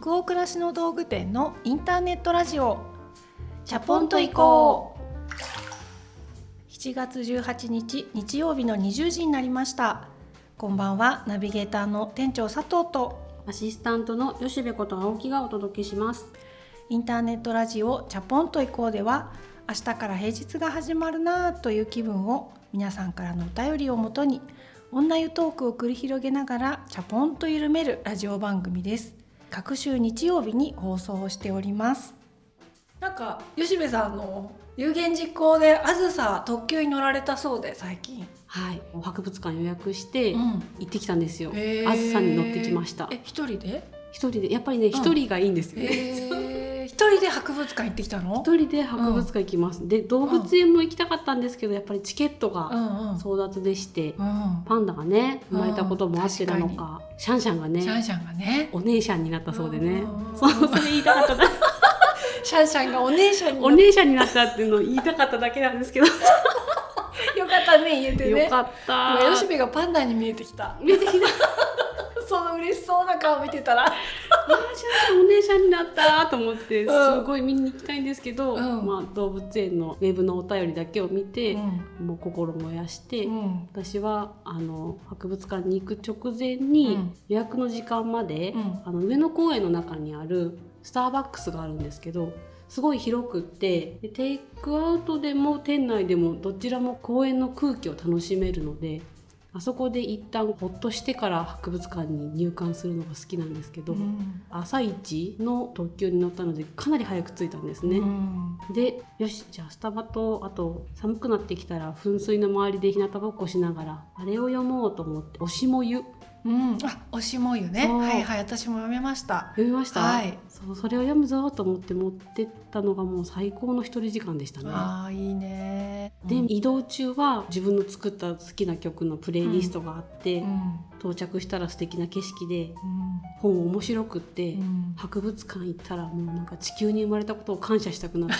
北欧暮らしの道具店のインターネットラジオ。チャポンと行こう。7月18日日曜日の20時になりました。こんばんは。ナビゲーターの店長佐藤と。アシスタントの吉部こと青木がお届けします。インターネットラジオチャポンと行こうでは明日から平日が始まるなぁという気分を皆さんからのお便りをもとに女湯トークを繰り広げながらチャポンと緩めるラジオ番組です各週日曜日に放送をしております。なんか吉部さんの有言実行であずさ特急に乗られたそうで最近。はい。博物館予約してうん。行ってきたんですよ、あずさに乗ってきました。え一人で？一人で。やっぱりね一人がいいんですよね、えー一人で博物館行ってきたの？一人で博物館行きます、で動物園も行きたかったんですけどやっぱりチケットうがんうん。争奪でして、うんパンダがね生まれたこともあってなのうんか,、シャンシャンがねシャンシャンがね。お姉ちゃんになったそうでね、うんそうそれ言いたかった。だ シャンシャンがお姉ちゃんになお姉ちゃんになったっていうのを言いたかっただけなんですけど、よかったね言えてね。よかった。今吉部がパンダに見えてきた。見えてきた。その嬉しそうな顔見てたらお姉ちゃんになったと思ってうん。すごい見に行きたいんですけど、うん。まあ、動物園のウェブのお便りだけを見て、ん。もう心燃やして、うん。私はあの博物館に行く直前に、うん。予約の時間まで、うん。あの上野公園の中にあるスターバックスがあるんですけどすごい広くってでテイクアウトでも店内でもどちらも公園の空気を楽しめるのであそこで一旦ほっとしてから博物館に入館するのが好きなんですけど、うん朝一の特急に乗ったのでかなり早く着いたんですね。うんでよしじゃあスタバとあと寒くなってきたら噴水の周りで日向ぼっこしながらあれを読もうと思って「おしもゆ」うん、あ、おしもゆね。はいはい、私も読めました。読みました、はいそうそれを読むぞと思って持ってったのがもう最高の一人時間でしたね。ああ、いいね。で、うん。移動中は自分の作った好きな曲のプレイリストがあって、うん、到着したら素敵な景色でう本面白くって。博物館行ったらもうなんか地球に生まれたことを感謝したくなって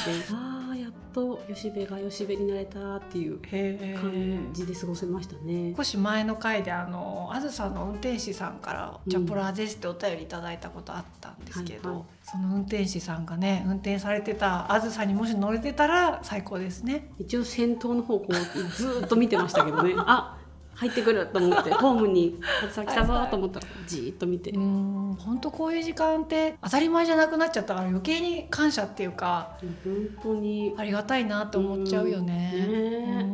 と吉部が吉部になれたっていうへ感え。じで過ごせましたね。少し前の回であのあずさんの運転手さんから「うんチャポラーです」ってお便りいただいたことあったんですけど、はいはいその運転手さんがね運転されてたあずさにもし乗れてたら最高ですね。一応先頭の方こうずーっと見てましたけどね あ入ってくると思って ホームに「さ来たぞ」と思ったらじーっと見て、うん本当こういう時間って当たり前じゃなくなっちゃった。から余計に感謝っていうか本当にありがたいなって思っちゃうよね。うん。ねう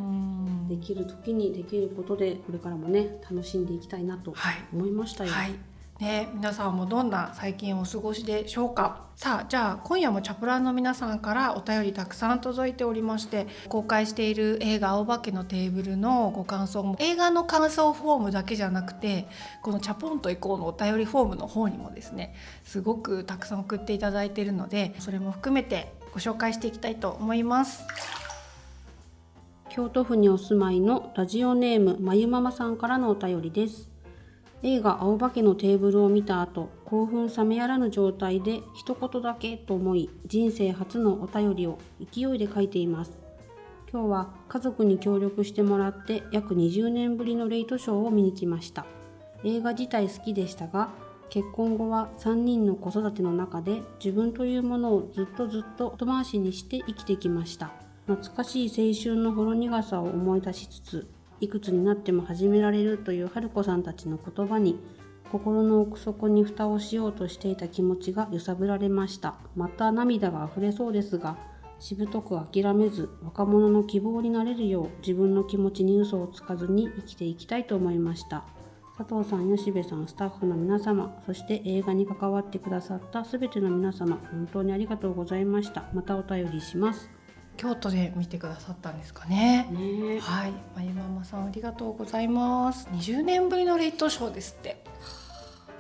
ん。できる時にできることでこれからもね楽しんでいきたいなとはい。思いましたよ。はい。ね、皆さんもどんな最近お過ごしでしょうか？さあじゃあ今夜もチャプラーの皆さんからお便りたくさん届いておりまして公開している映画「青化けのテーブル」のご感想も映画の感想フォームだけじゃなくてこの「チャポンと行こう」のお便りフォームの方にもですねすごくたくさん送っていただいているのでそれも含めてご紹介していきたいと思います。京都府にお住まいのラジオネームまゆママさんからのお便りです映画青化けのテーブルを見た後興奮冷めやらぬ状態で一言だけと思い人生初のお便りを勢いで書いています。今日は家族に協力してもらって約20年ぶりのレイトショーを見に来ました。映画自体好きでしたが結婚後は3人の子育ての中で自分というものをずっとずっと後回しにして生きてきました。懐かしい青春のほろ苦さを思い出しつついくつになっても始められるという春子さんたちの言葉に心の奥底に蓋をしようとしていた気持ちが揺さぶられましたまた涙が溢れそうですがしぶとく諦めず若者の希望になれるよう自分の気持ちに嘘をつかずに生きていきたいと思いました佐藤さん、吉部さん、スタッフの皆様、そして映画に関わってくださったすべての皆様、本当にありがとうございました。またお便りします。京都で見てくださったんですかね。ねえはい、まゆママさんありがとうございます。20年ぶりのレイトショーですって。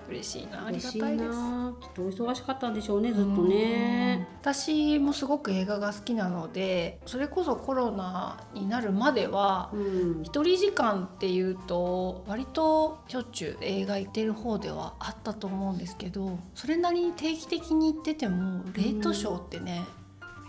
嬉しいな、ありがたいです。なきっとお忙しかったんでしょうね、ずっとね。うん私もすごく映画が好きなのでそれこそコロナになるまではうん。一人時間っていうと割としょっちゅう映画行ってる方ではあったと思うんですけどそれなりに定期的に行っててもレイトショーってね、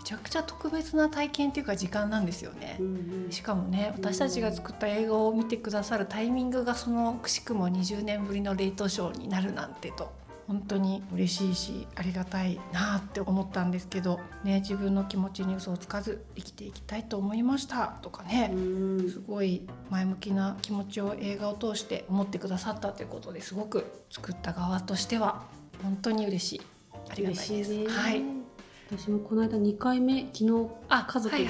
めちゃくちゃ特別な体験っていうか時間なんですよね。うんしかもね私たちが作った映画を見てくださるタイミングがそのくしくも20年ぶりのレイトショーになるなんてと。本当に嬉しいしありがたいなって思ったんですけど、ね、自分の気持ちに嘘をつかず生きていきたいと思いましたとかね、すごい前向きな気持ちを映画を通して思ってくださったということですごく作った側としては本当に嬉しい。ありがたいです。はい私もこの間2回目昨日家族で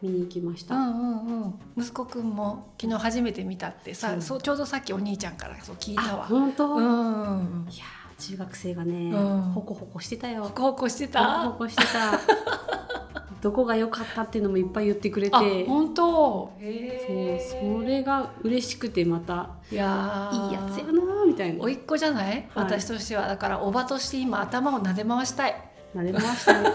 見に行きました、うんうんうん、息子くんも昨日初めて見たってさそう。ちょうどさっきお兄ちゃんからそう聞いたわ。本当、うん、いや中学生がね、うん、ほこほこしてたよ。ほこほこしてた？ほこほこしてた。どこが良かったっていうのもいっぱい言ってくれて。本当？そうそれが嬉しくてまた。いやいいやつやなみたいな。おいっ子じゃない、はい、私としては。だからおばとして今頭を撫で回したい撫で回した。ね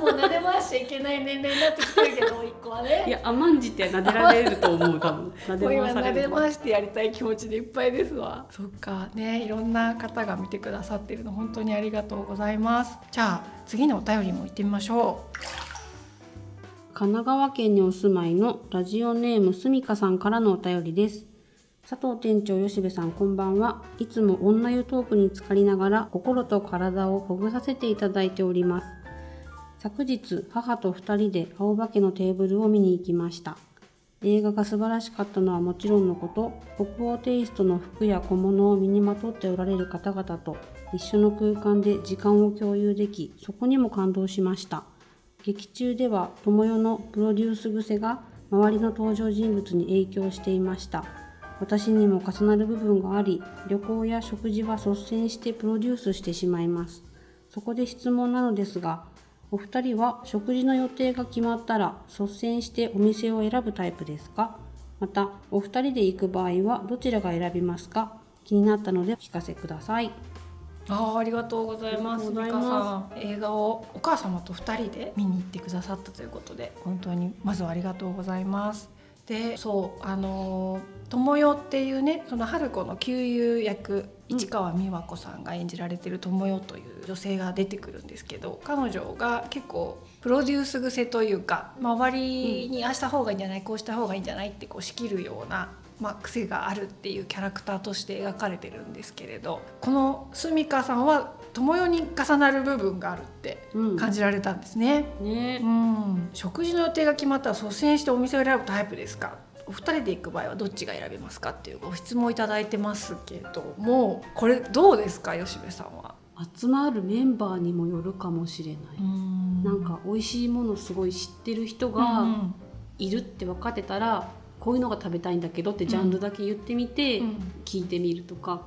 もう撫で回しちゃいけない年齢になってきてるけど一個はね。いや甘んじて撫でられると思う多分。撫で回される撫で回してやりたい気持ちでいっぱいですわ。そっか。ねいろんな方が見てくださってるの本当にありがとうございます。じゃあ次のお便りも行ってみましょう。神奈川県にお住まいのラジオネームすみかさんからのお便りです佐藤店長吉部さんこんばんは。いつも女湯トークに浸かりながら心と体をほぐさせていただいております。昨日母と2人で青葉家のテーブルを見に行きました。映画が素晴らしかったのはもちろんのこと北欧テイストの服や小物を身にまとっておられる方々と一緒の空間で時間を共有できそこにも感動しました。劇中では友よのプロデュース癖が周りの登場人物に影響していました。私にも重なる部分があり旅行や食事は率先してプロデュースしてしまいます。そこで質問なのですがお二人は食事の予定が決まったら率先してお店を選ぶタイプですか？またお二人で行く場合はどちらが選びますか？気になったのでお聞かせください。あありがとうございます。美香さん、映画をお母様と二人で見に行ってくださったということで、本当にまずはありがとうございます。で、そうあの智代っていうねその春子の旧友役市川美和子さんが演じられてる智代という女性が出てくるんですけど彼女が結構プロデュース癖というか周りにああした方がいいんじゃないこうした方がいいんじゃないってこう仕切るようなまあ、癖があるっていうキャラクターとして描かれてるんですけれどこの澄香さんは友よに重なる部分があるって感じられたんですね。うん、ね。うん、食事の予定が決まったら率先してお店を選ぶタイプですか？お二人で行く場合はどっちが選べますかっていうご質問いただいてますけどもこれどうですか吉部さんは？集まるメンバーにもよるかもしれない。んなんか美味しいものすごい知ってる人がいるって分かってたら、こういうのが食べたいんだけどってジャンルだけ言ってみて聞いてみるとか、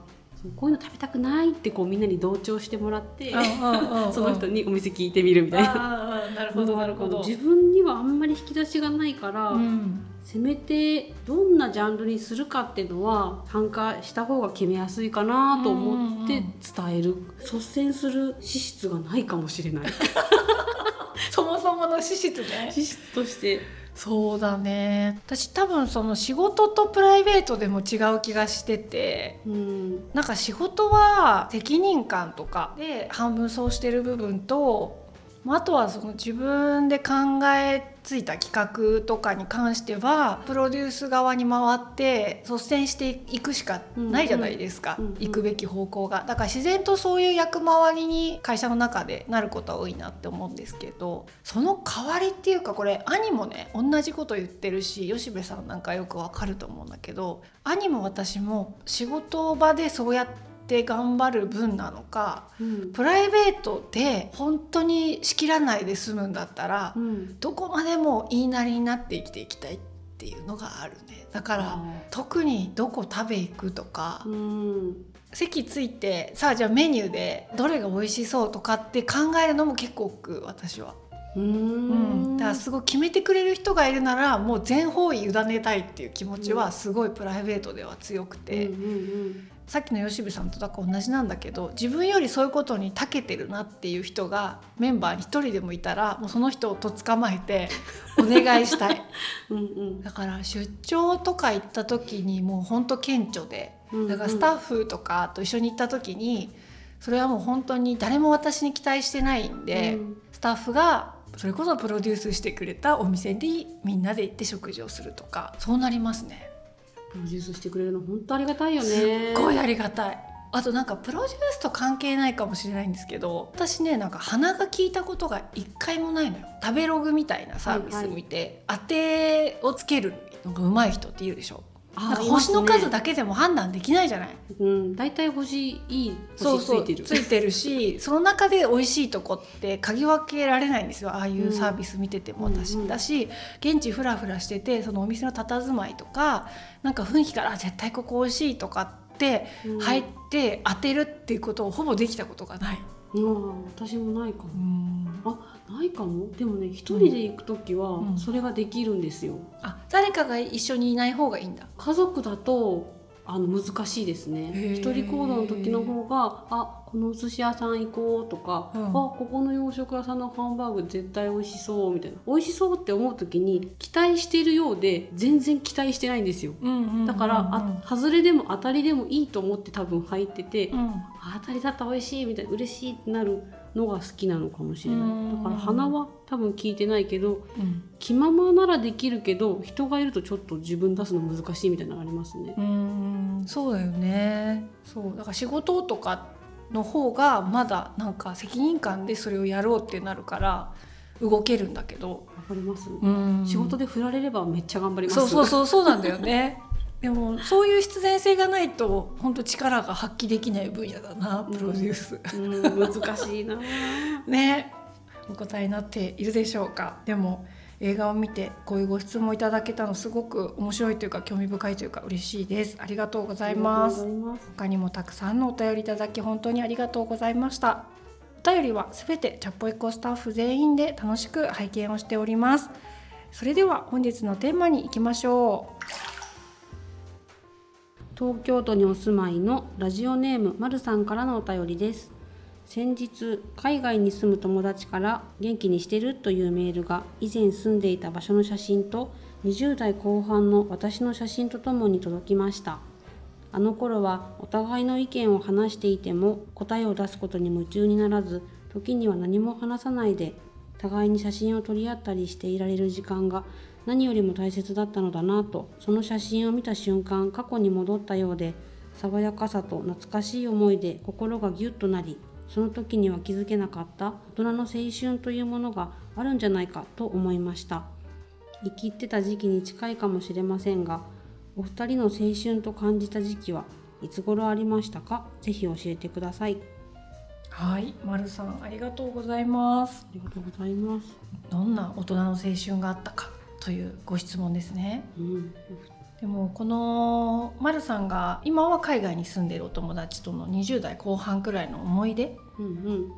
こういうの食べたくないってこうみんなに同調してもらって その人にお店聞いてみるみたいな。なるほどなるほど自分にはあんまり引き出しがないから、うん、せめてどんなジャンルにするかっていうのは参加した方が決めやすいかなと思って伝える、率先する資質がないかもしれない。そもそもの資質ね。資質として。そうだね。私多分その仕事とプライベートでも違う気がしてて、うん、なんか仕事は責任感とかで半分そうしてる部分とあとはその自分で考えついた企画とかに関してはプロデュース側に回って率先していくしかないじゃないですか、うんうん、行くべき方向が。だから自然とそういう役回りに会社の中でなることは多いなって思うんですけどその代わりっていうかこれ兄もね同じこと言ってるし吉部さんなんかよくわかると思うんだけど兄も私も仕事場でそうやってって頑張る分なのか、うん、プライベートで本当に仕切らないで済むんだったら、うん、どこまでも言いなりになって生きていきたいっていうのがあるね。だから特にどこ食べ行くとか、うん、席ついてさあじゃあメニューでどれが美味しそうとかって考えるのも結構億私は。うん、だからすごい決めてくれる人がいるならもう全方位委ねたいっていう気持ちはすごいプライベートでは強くて、うんうんうん、さっきの吉部さんとだから同じなんだけど自分よりそういうことに長けてるなっていう人がメンバーに一人でもいたらもうその人をと捕まえてお願いしたい。うん、だから出張とか行った時にもうほんと顕著でだからスタッフとかと一緒に行った時にそれはもう本当に誰も私に期待してないんで、うん、スタッフがそれこそプロデュースしてくれたお店でみんなで行って食事をするとかそうなりますね。プロデュースしてくれるの本当ありがたいよねすっごいありがたい。あとなんかプロデュースと関係ないかもしれないんですけど私ねなんか鼻が効いたことが一回もないのよ。食べログみたいなサービス見て、当てをつけるのが上手い人って言うでしょ星の数だけでも判断できないじゃない？うん、大体星いいそうそう星ついてる。ついてるし その中で美味しいとこって嗅ぎ分けられないんですよああいうサービス見てても私、うんうんだし現地フラフラしててそのお店の佇まいとかなんか雰囲気からあ絶対ここ美味しいとかってうん入って当てるっていうことをほぼできたことがない。うん、私もないかも。うんあ、ないかも？でもね、一人で行くときはうんそれができるんですよ。あ誰かが一緒にいない方がいいんだ。家族だとあの難しいですね一人行動の時の方があこのお寿司屋さん行こうとか、うん。あここの洋食屋さんのハンバーグ絶対美味しそうみたいな。美味しそうって思う時に期待してるようで全然期待してないんですよ。だから、あ外れでも当たりでもいいと思って多分入ってて、うん。あ当たりだったら美味しいみたいな嬉しいってなるのが好きなのかもしれなうん。いだから鼻は多分聞いてないけどうん。気ままならできるけど人がいるとちょっと自分出すの難しいみたいなのありますね。うん。そうだよね。そう。だから仕事とかの方がまだなんか責任感でそれをやろうってなるから動けるんだけど、わかります、うん。仕事で振られればめっちゃ頑張ります。そうそうそうそうなんだよね。でもそういう必然性がないと本当力が発揮できない分野だなプロデュース、うん、難しいな。ね。お答えになっているでしょうか。でも映画を見てこういうご質問いただけたのすごく面白いというか興味深いというか嬉しいです。ありがとうございます。他にもたくさんのお便りいただき本当にありがとうございました。お便りはすべてチャポエコスタッフ全員で楽しく拝見をしております。それでは本日のテーマに行きましょ東京都にお住まいのラジオネームまるさんからのお便りです。先日海外に住む友達から元気にしてるというメールが以前住んでいた場所の写真と20代後半の私の写真とともに届きました。あの頃はお互いの意見を話していても答えを出すことに夢中にならず時には何も話さないで互いに写真を撮り合ったりしていられる時間が何よりも大切だったのだなとその写真を見た瞬間過去に戻ったようで爽やかさと懐かしい思いで心がギュッとなりその時には気づけなかった大人の青春というものがあるんじゃないかと思いました。生きってた時期に近いかもしれませんがお二人の青春と感じた時期はいつ頃ありましたか？ぜひ教えてください。うはい、まるさんありがとうございます。ありがとうございます、どんな大人の青春があったかというご質問ですね。うん、でもこのまるさんが今は海外に住んでいるお友達との20代後半くらいの思い出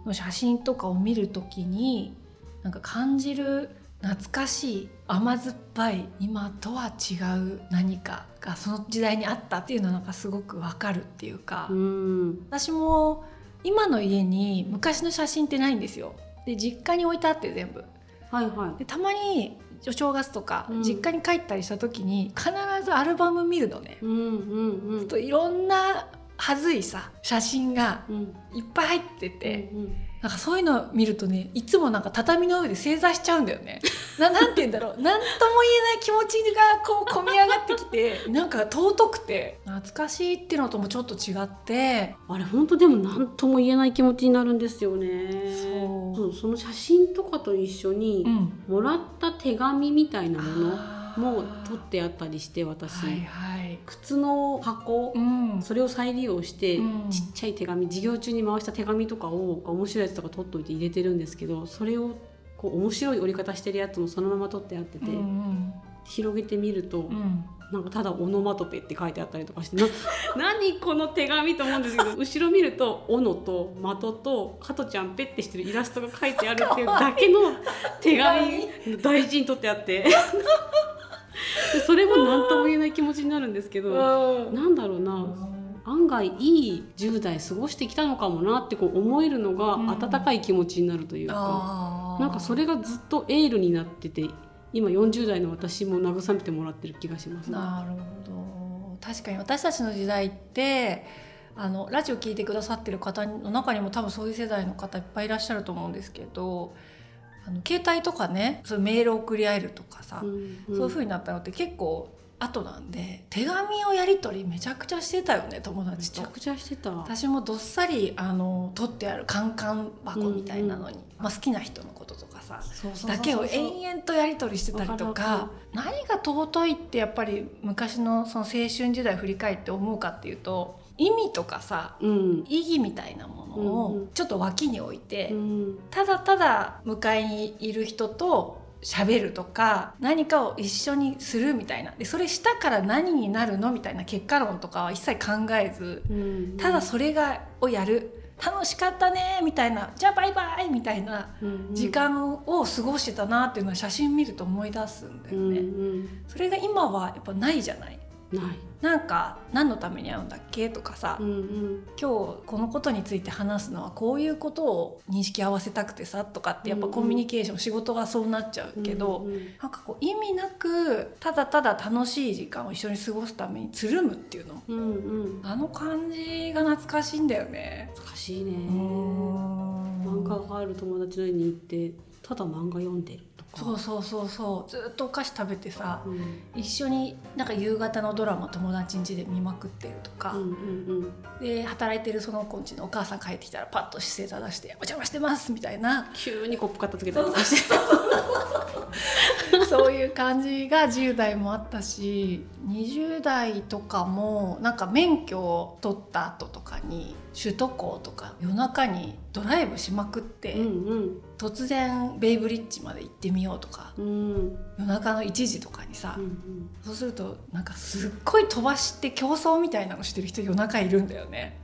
の写真とかを見るときになんか感じる懐かしい甘酸っぱい今とは違う何かがその時代にあったっていうのはなんかすごくわかるっていうか、うん。私も今の家に昔の写真ってないんですよ。で実家に置いてあって全部。はいはい。でたまにお正月とかうん。実家に帰ったりした時に必ずアルバム見るのね。うんうんうん。といろんなはずいさ写真がうん。いっぱい入ってて、うんなんかそういうのを見るとねいつもなんか畳の上で正座しちゃうんだよね。ななんて言うんだろう。何とも言えない気持ちがこう込み上がってきてなんか尊くて懐かしいっていうのともちょっと違って。あれ本当でも何とも言えない気持ちになるんですよね。そう。その写真とかと一緒にん。もらった手紙みたいなもの。あーも取ってあったりして私、はいはい。靴の箱、うん。それを再利用して、うん。ちっちゃい手紙授業中に回した手紙とかを面白いやつとか取っといて入れてるんですけどそれをこう面白い折り方してるやつもそのまま取ってあってて、うん広げてみると、うん。なんかただオノマトペって書いてあったりとかしてな 何この手紙と思うんですけど後ろ見ると斧と的と加トちゃんペッてしてるイラストが書いてあるっていうだけの手紙 大事に取ってあって。で それも何とも言えない気持ちになるんですけどうんなんだろうな案外いい10代過ごしてきたのかもなってこう思えるのがうん温かい気持ちになるというか。あーなんかそれがずっとエールになってて今40代の私も慰めてもらってる気がしますね。なるほど確かに私たちの時代ってあのラジオ聞いてくださってる方の中にも多分そういう世代の方いっぱいいらっしゃると思うんですけどあの携帯とかねそメール送り合えるとかさ、うんそういう風になったのって結構後なんで手紙をやり取りめちゃくちゃしてたよね友め達と。ちゃくちゃしてた。私もどっさりあの取ってあるカンカン箱みたいなのに、まあ、好きな人のこととかさだけを延々とやり取りしてたりとか何が尊いってやっぱり昔のその青春時代振り返って思うかっていうと意味とかさうん。意義みたいなものうんうをん。ちょっと脇に置いて、うん。ただただ向かいにいる人と喋るとか何かを一緒にするみたいな。でそれしたから何になるのみたいな結果論とかは一切考えずうん。ただそれがをやる。楽しかったねみたいな。じゃあバイバイみたいなうん時間を過ごしてたなっていうのは写真見ると思い出すんだよね。うんそれが今はやっぱないじゃない。うんないなんか何のために会うんだっけとかさ、うんうん。今日このことについて話すのはこういうことを認識合わせたくてさとかってやっぱうん。うんコミュニケーション、仕事がそうなっちゃうけど、うんうん。なんかこう意味なくただただ楽しい時間を一緒に過ごすためにつるむっていうの。うんうん。あの感じが懐かしいんだよね。難しいね。漫画がある友達の家に行ってただ漫画読んでるそうそうそうそう。ずっとお菓子食べてさうん。一緒になんか夕方のドラマ友達ん家で見まくってるとか、うんうんで働いてるその子んちのお母さん帰ってきたらパッと姿勢正して「お邪魔してます」みたいな。急にコップ片付けたりして そういう感じが10代もあったし20代とかもなんか免許を取った後とかに首都高とか夜中にドライブしまくって、うん突然ベイブリッジまで行ってみようとかうん。うん夜中の1時とかにさ、うんそうするとなんかすっごい飛ばして競争みたいなのしてる人夜中いるんだよね。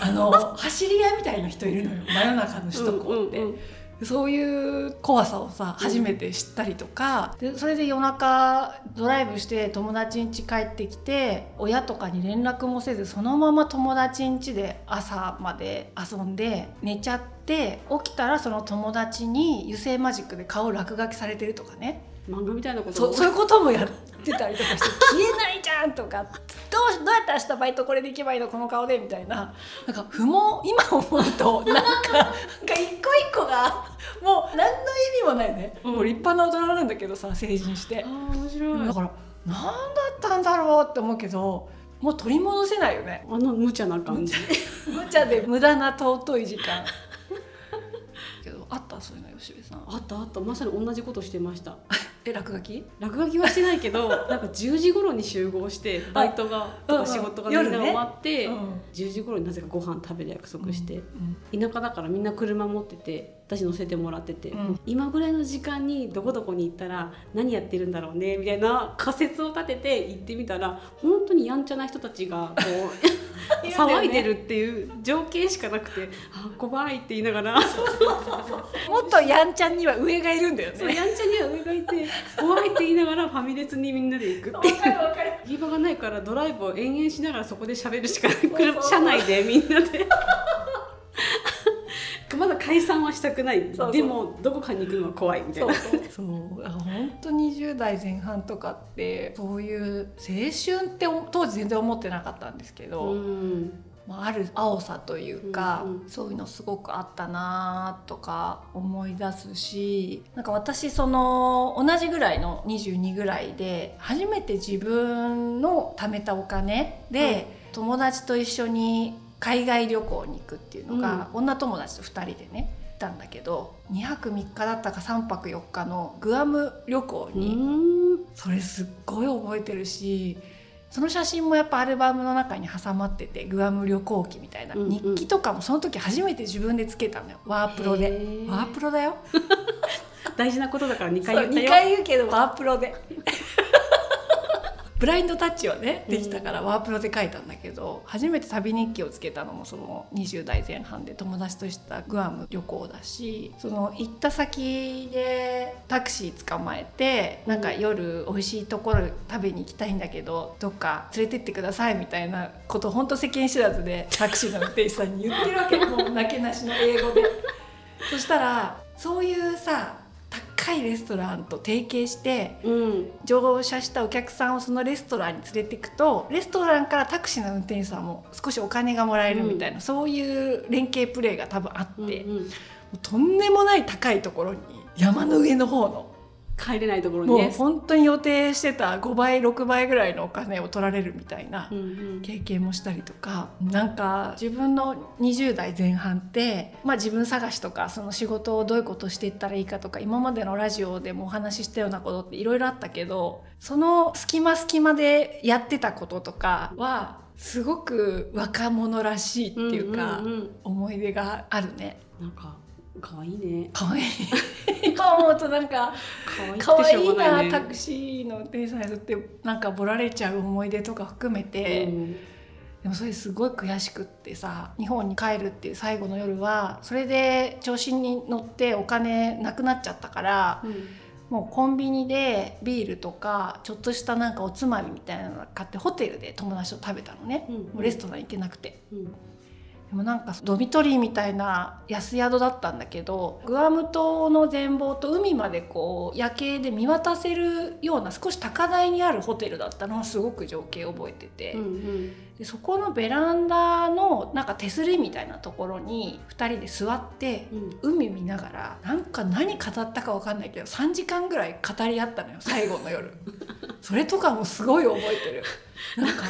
あの 走り屋みたいな人いるのよ。真夜中の首都高って。うんうんそういう怖さをさ初めて知ったりとか、でそれで夜中ドライブして友達ん家帰ってきて親とかに連絡もせずそのまま友達ん家で朝まで遊んで寝ちゃって起きたらその友達に油性マジックで顔落書きされてるとかね漫画みたいなことそそういうこともやってたりとかして「消えないじゃん!」とか「どうどうやって明日バイトこれで行けばいいのこの顔で」みたいななんか不毛今思うとなんかなんか一個一個がもう何の意味もないね、うんもう立派な大人なんだけどさ成人してあ。ー面白いだから何だったんだろうって思うけどもう取り戻せないよね。あの無茶な感じ無茶で無駄な尊い時間。けどあった？そういうの吉部さん。あったあった。まさに同じことしてました え落書き？落書きはしてないけど なんか10時頃に集合してバイトがとうんうん。か仕事がみんな終わって、うん。10時頃になぜかご飯食べる約束して、うん田舎だからみんな車持ってて私乗せてもらってて、うん。今ぐらいの時間にどこどこに行ったら何やってるんだろうねみたいな仮説を立てて行ってみたら本当にやんちゃな人たちがこう 騒いでるっていう情景しかなくて「あ怖い」って言いながら。もっとやんちゃんには上がいるんだよね。そうやんちゃには上がいて怖いって言いながらファミレスにみんなで行くっていう。行き場がないからドライブを延々しながらそこで喋るしか車内でみんなで。まだ解散はしたくない。そうそう。でもどこかに行くのは怖いみたいな。そう。そうそうあ本当に20代前半とかってそういう青春って当時全然思ってなかったんですけど、うんまあ、ある青さというか、うんうん。そういうのすごくあったなとか思い出すしなんか私その同じぐらいの22ぐらいで初めて自分の貯めたお金で、友達と一緒に海外旅行に行くっていうのが、女友達と2人でね行ったんだけど2泊3日だったか3泊4日のグアム旅行うに、ん。それすっごい覚えてるしその写真もやっぱアルバムの中に挟まっててグアム旅行記みたいな、うんうん。日記とかもその時初めて自分でつけたのよワープロへでー。ワープロだよ。大事なことだから2回2言ったよ。回言うけどワープロでブラインドタッチはねできたからワープロで書いたんだけど初めて旅日記をつけたのもその20代前半で友達としたグアム旅行だしその行った先でタクシー捕まえてなんか夜美味しいところ食べに行きたいんだけどどっか連れてってくださいみたいなこと本当世間知らずでタクシーの運転手さんに言ってるわけ。もうなけなしの英語で。そしたらそういうさ高いレストランと提携してうん。乗車したお客さんをそのレストランに連れていくとレストランからタクシーの運転手さんも少しお金がもらえるみたいな、そういう連携プレーが多分あって、もうんうん。うとんでもない高いところに山の上の方の帰れないところにもうね。本当に予定してた5倍6倍ぐらいのお金を取られるみたいなうんうん経験もしたりとかなんか自分の20代前半って、まあ、自分探しとかその仕事をどういうことしていったらいいかとか今までのラジオでもお話ししたようなことっていろいろあったけどその隙間隙間でやってたこととかはすごく若者らしいっていうか、んんん思い出があるね。なんか可愛いね。かわい。い今思うとなんか可愛可愛いくてしょうがなね。タクシーの運転手さんってなんかボラれちゃう思い出とか含めて、うん。でもそれすごい悔しくってさ日本に帰るっていう最後の夜はそれで調子に乗ってお金なくなっちゃったからもうコンビニでビールとかちょっとしたなんかおつまみみたいなの買ってホテルで友達と食べたのね、うん。もうレストラン行けなくて。うんでもなんかドミトリーみたいな安宿だったんだけどグアム島の全貌と海までこう夜景で見渡せるような少し高台にあるホテルだったのはすごく情景を覚えてて、うんうん。でそこのベランダのなんか手すりみたいなところに2人で座ってうん。海見ながらなんか何語ったか分かんないけど3時間ぐらい語り合ったのよ最後の夜。それとかもすごい覚えてる。なんか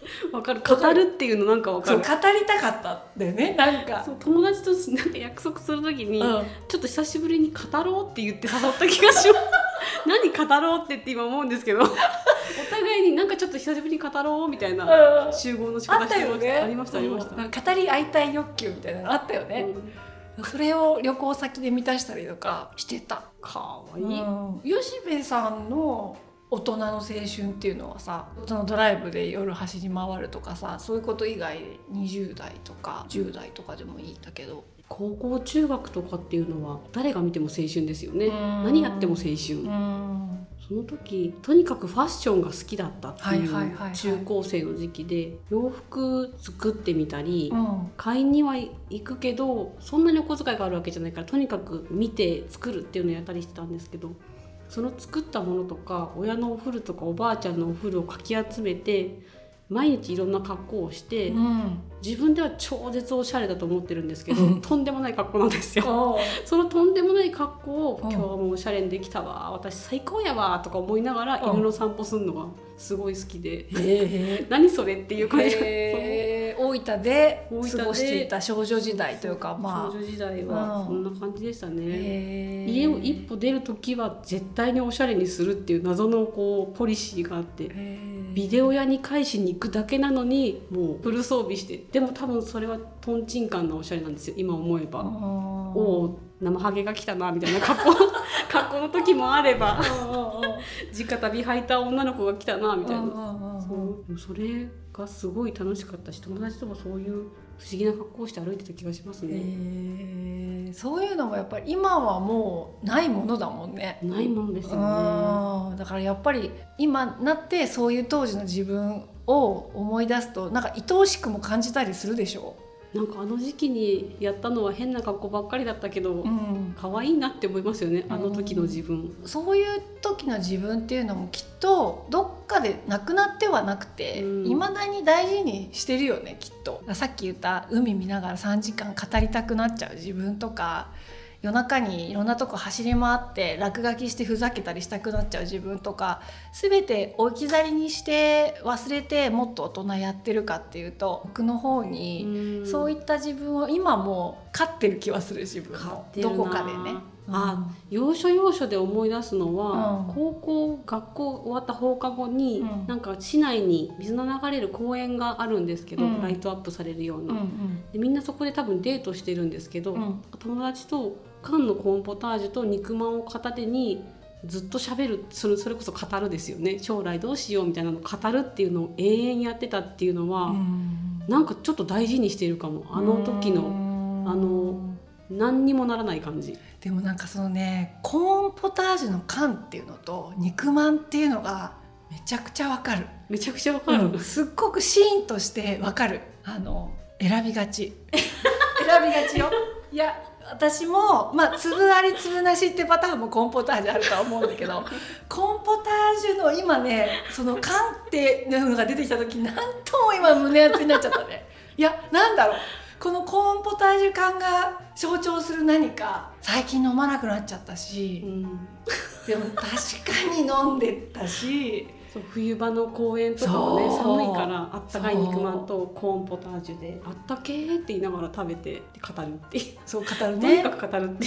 わかる。語るっていうのなんかわかそうる語りたかったんだよねなんか。そう友達となんか約束するときに、うん。ちょっと久しぶりに語ろうって言って誘った気がします。何語ろうってって今思うんですけど。お互いになんかちょっと久しぶりに語ろうみたいなうん。集合の仕方してました。よね。ありましたありました、語り合いたい欲求みたいなのあったよね、それを旅行先で満たしたりとかしてた、かわいい、うん、吉部さんの大人の青春っていうのはさそのドライブで夜走り回るとかさそういうこと以外で20代とか10代とかでもいいんだけど、高校中学とかっていうのは誰が見ても青春ですよね。うん。何やっても青春、うん。その時とにかくファッションが好きだったっていう中高生の時期で洋服作ってみたり、うん。買いには行くけどそんなにお小遣いがあるわけじゃないからとにかく見て作るっていうのをやったりしてたんですけどその作ったものとか親のお古とかおばあちゃんのお古をかき集めて毎日いろんな格好をして、うん。自分では超絶おしゃれだと思ってるんですけど、うん。とんでもない格好なんですよ。そのとんでもない格好をうん。今日はもうおしゃれにできたわ私最高やわとか思いながらうん犬の散歩するのがすごい好きで、へ 何それっていう感じ分で過ごしていた少女時代というかま少女時代はうん。そんな感じでしたあね。へー。家を一歩出る時は絶対におしゃれにするっていう謎のこうポリシーがあってビデオ屋に返しに行くだけなのにもうフル装備してでも多分それはとんちんかんなおしゃれなんですよ今思えば。おおお生ハゲが来たなみたいな格好 格好の時もあれば。直旅履いた女の子が来たなみたいな。そうそれがすごい楽しかったし友達ともそういう不思議な格好をして歩いてた気がしますね。へーそういうのもやっぱり今はもうないものだもんね。ないもんですよね。うんだからやっぱり今なってそういう当時の自分を思い出すとなんか愛おしくも感じたりするでしょ？なんかあの時期にやったのは変な格好ばっかりだったけど、うん、可愛いなって思いますよねあの時の自分。そういう時の自分っていうのもきっとどっかでなくなってはなくてうん。いま、未だに大事にしてるよねきっと。さっき言った海見ながら3時間語りたくなっちゃう自分とか夜中にいろんなとこ走り回って落書きしてふざけたりしたくなっちゃう自分とか全て置き去りにして忘れてもっと大人やってるかっていうと僕の方に、そういいった自分を今もう飼ってる気はする自分もどこかでね。あ要所要所で思い出すのは、うん。高校学校終わった放課後に、うん。なんか市内に水の流れる公園があるんですけど、うん。ライトアップされるような、うんうん。でみんなそこで多分デートしてるんですけど、うん。友達と缶のコーンポタージュと肉まんを片手にずっと喋るそれそれこそ語るですよね。将来どうしようみたいなのを語るっていうのを永遠にやってたっていうのは、なんかちょっと大事にしているかもあの時ののあの何にもならない感じ。でもなんかそのねコーンポタージュの缶っていうのと肉まんっていうのがめちゃくちゃわかる、めちゃくちゃわかる、すっごくシーンとしてわかる。あの選びがち。選びがちよ。いや私もまあ粒あり粒なしってパターンもコーンポタージュあるとは思うんだけど コーンポタージュの今ねその缶っていうのが出てきた時なんとも今胸熱になっちゃったね。いやなんだろう。このコーンポタージュ缶が象徴する何か最近飲まなくなっちゃったし、うん。でも確かに飲んでたしそう冬場の公園とかもね寒いからあったかい肉まんとコーンポタージュであったけーって言いながら食べて 語るっていう。そう語るとにねかく語るって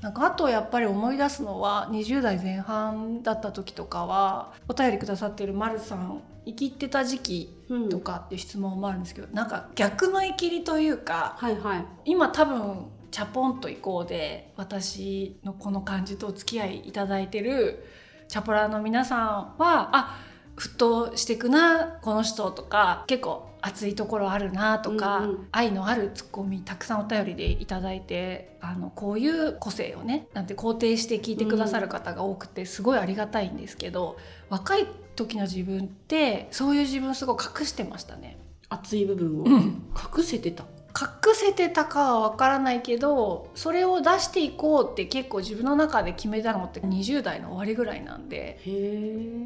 なんかあとやっぱり思い出すのは20代前半だった時とかはお便りくださってるまるさん生きってた時期うん。とかっていう質問もあるんですけど、なんか逆の生きりというかはいはい。今多分「チャポンと行こう」で私のこの感じとお付き合いいただいてるチャポラーの皆さんはあ沸騰してくなこの人とか結構熱いところあるなとか、うんうん。愛のあるツッコミたくさんお便りでいただいてあのこういう個性をねなんて肯定して聞いてくださる方が多くてすごいありがたいんですけど、若い時の自分ってそういう自分すごい隠してましたね。熱い部分を。うん。隠せてた、隠せてたかは分からないけどそれを出していこうって結構自分の中で決めたのって20代の終わりぐらいなんで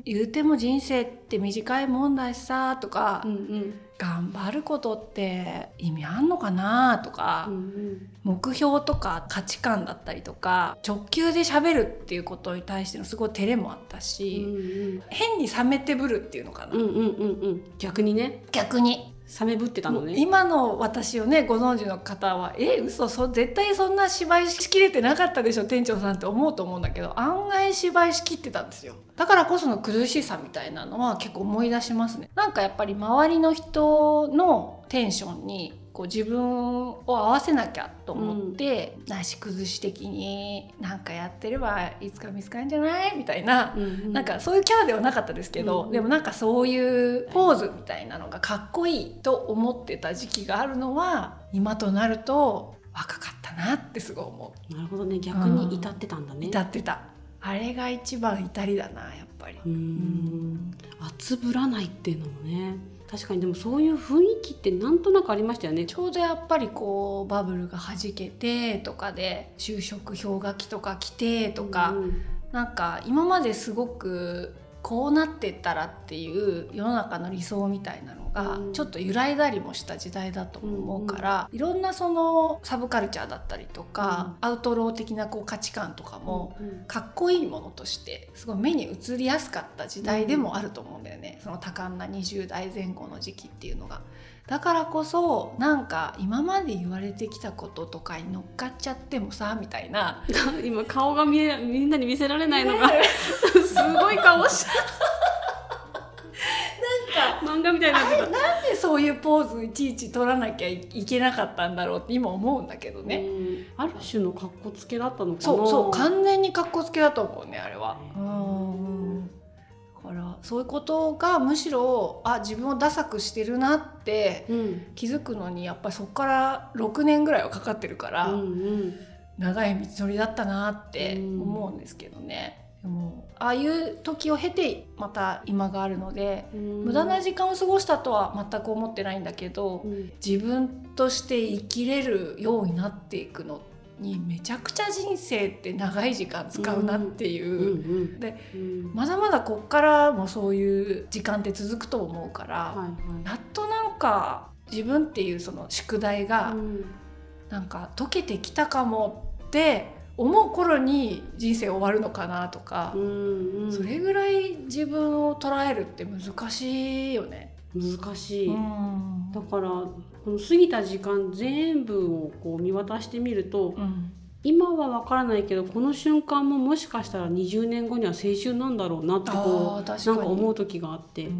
言うても人生って短いもんだしさとか、うんうん。頑張ることって意味あんのかなとか、うんうん。目標とか価値観だったりとか直球で喋るっていうことに対してのすごい照れもあったうし、ん。変に冷めてぶるっていうのかな、うんうんうんうん。逆にね。逆に冷めぶってたのね。今の私をねご存知の方は「え嘘そ絶対そんな芝居しきれてなかったでしょ店長さん」って思うと思うんだけど案外芝居しきってたんですよ。だからこその苦しさみたいなのは結構思い出しますね。なんかやっぱり周りの人のテンションにこう自分を合わせなきゃと思って、なし崩し的になんかやってればいつか見つかるんじゃない？みたいなうんうん。なんかそういうキャラではなかったですけど、うんでもなんかそういうポーズみたいなのがかっこいいと思ってた時期があるのは今となると若かったなってすごい思なるほどね。逆に至ってたんだう、ね至ってた。あれが一番至りだなやっぱり。うーん。熱ぶらないっていうのもね確かにでもそういう雰囲気ってなんとなくありましたよね。ちょうどやっぱりこうバブルが弾けてとかで就職氷河期とか来てとか、うんなんか今まですごくこうなってったらっていう世の中の理想みたいなのがうん。ちょっと揺らいだりもした時代だと思うから、いろんなそのサブカルチャーだったりとか、アウトロー的なこう価値観とかも、うんかっこいいものとしてすごい目に映りやすかった時代でもあると思うんだよね、その多感な20代前後の時期っていうのが。だからこそなんか今まで言われてきたこととかに乗っかっちゃってもさみたいな。今顔が見えみんなに見せられないのが、ね。すごい顔して漫画みたいになってた。なんでそういうポーズいちいち取らなきゃいけなかったんだろうって今思うんだけどね、うん。ある種の格好つけだったのかな。そうそう完全に格好つけだと思うねあれは。ううん。だからそういうことがむしろあ自分をダサくしてるなってうん。気づくのにやっぱりそこから6年ぐらいはかかってるから、うんうん。長い道のりだったなって思うんですけどね。でもああいう時を経てまた今があるのでうん。無駄な時間を過ごしたとは全く思ってないんだけど、うん。自分として生きれるようになっていくのにめちゃくちゃ人生って長い時間使うなっていう、うんうんでうんまだまだこっからもそういう時間って続くと思うから、はいはい。やっとなんか自分っていうその宿題がうん。なんか解けてきたかもって思う頃に人生終わるのかなとかう、んうん。それぐらい自分を捉えるって難しいよね。難しい、うん。だからこの過ぎた時間全部をこう見渡してみるとうん今は分からないけどこの瞬間ももしかしたら20年後には青春なんだろうなってこうなんか思う時があって、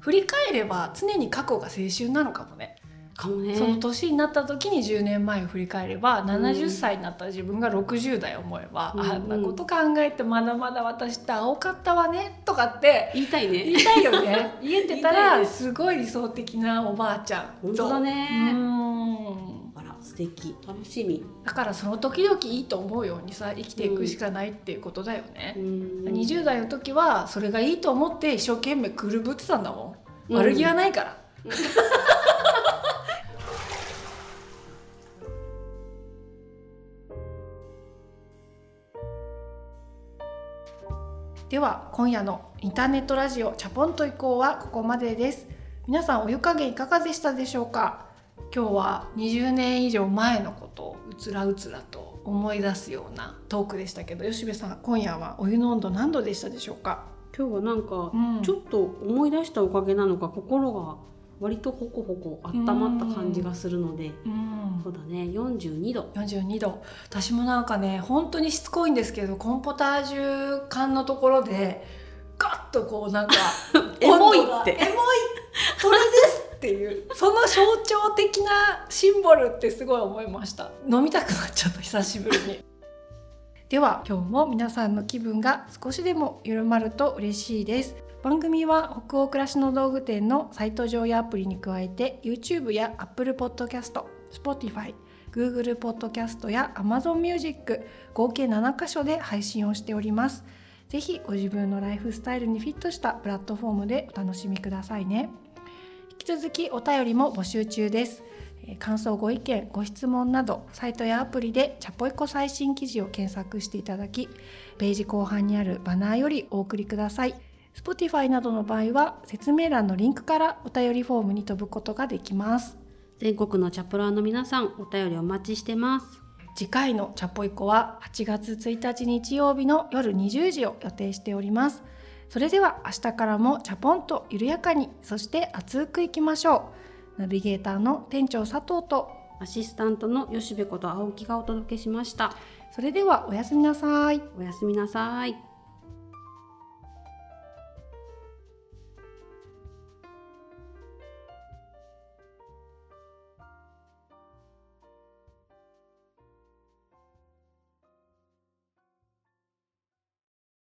振り返れば常に過去が青春なのかもね、かもね。その年になった時に10年前を振り返れば、70歳になった自分が60代思えば、うんあんなこと考えてまだまだ私って青かったわねとかって言いたいね。言いたいよね。言えてたらですすごい理想的なおばあちゃん。本当だね。あら素敵。楽しみ。だからその時々いいと思うようにさ生きていくしかないっていうことだよね、うん。20代の時はそれがいいと思って一生懸命くるぶってたんだもん。うん。悪気はないから、では今夜のインターネットラジオチャポンと移行はここまでです。皆さんお湯加減いかがでしたでしょうか？今日は20年以上前のことをうつらうつらと思い出すようなトークでしたけど吉部さん今夜はお湯の温度何度でしたでしょうか？今日はなんか、うん。ちょっと思い出したおかげなのか心が割とホコホコ温まった感じがするので、うん。そうだね42度。42度。私もなんかね本当にしつこいんですけどコンポタージュ缶のところでガッとこうなんか エモいって。エモいそれですっていうその象徴的なシンボルってすごい思いました。飲みたくなっちゃった久しぶりに。では今日も皆さんの気分が少しでも緩まると嬉しいです番組は北欧暮らしの道具店のサイト上やアプリに加えて YouTube や Apple Podcast、Spotify、Google Podcast や Amazon Music 合計7カ所で配信をしております。ぜひご自分のライフスタイルにフィットしたプラットフォームでお楽しみくださいね。引き続きお便りも募集中です。感想ご意見ご質問などサイトやアプリでチャポイコ最新記事を検索していただきページ後半にあるバナーよりお送りください Spotify などの場合は説明欄のリンクからお便りフォームに飛ぶことができます。全国のチャプラーの皆さんお便りお待ちしてます。次回のチャポイコは8月1日日曜日の夜20時を予定しております。それでは明日からもチャポンと緩やかにそして熱くいきましょう。ナビゲーターの店長佐藤とアシスタントの吉部こと青木がお届けしました。それではおやすみなさい。おやすみなさい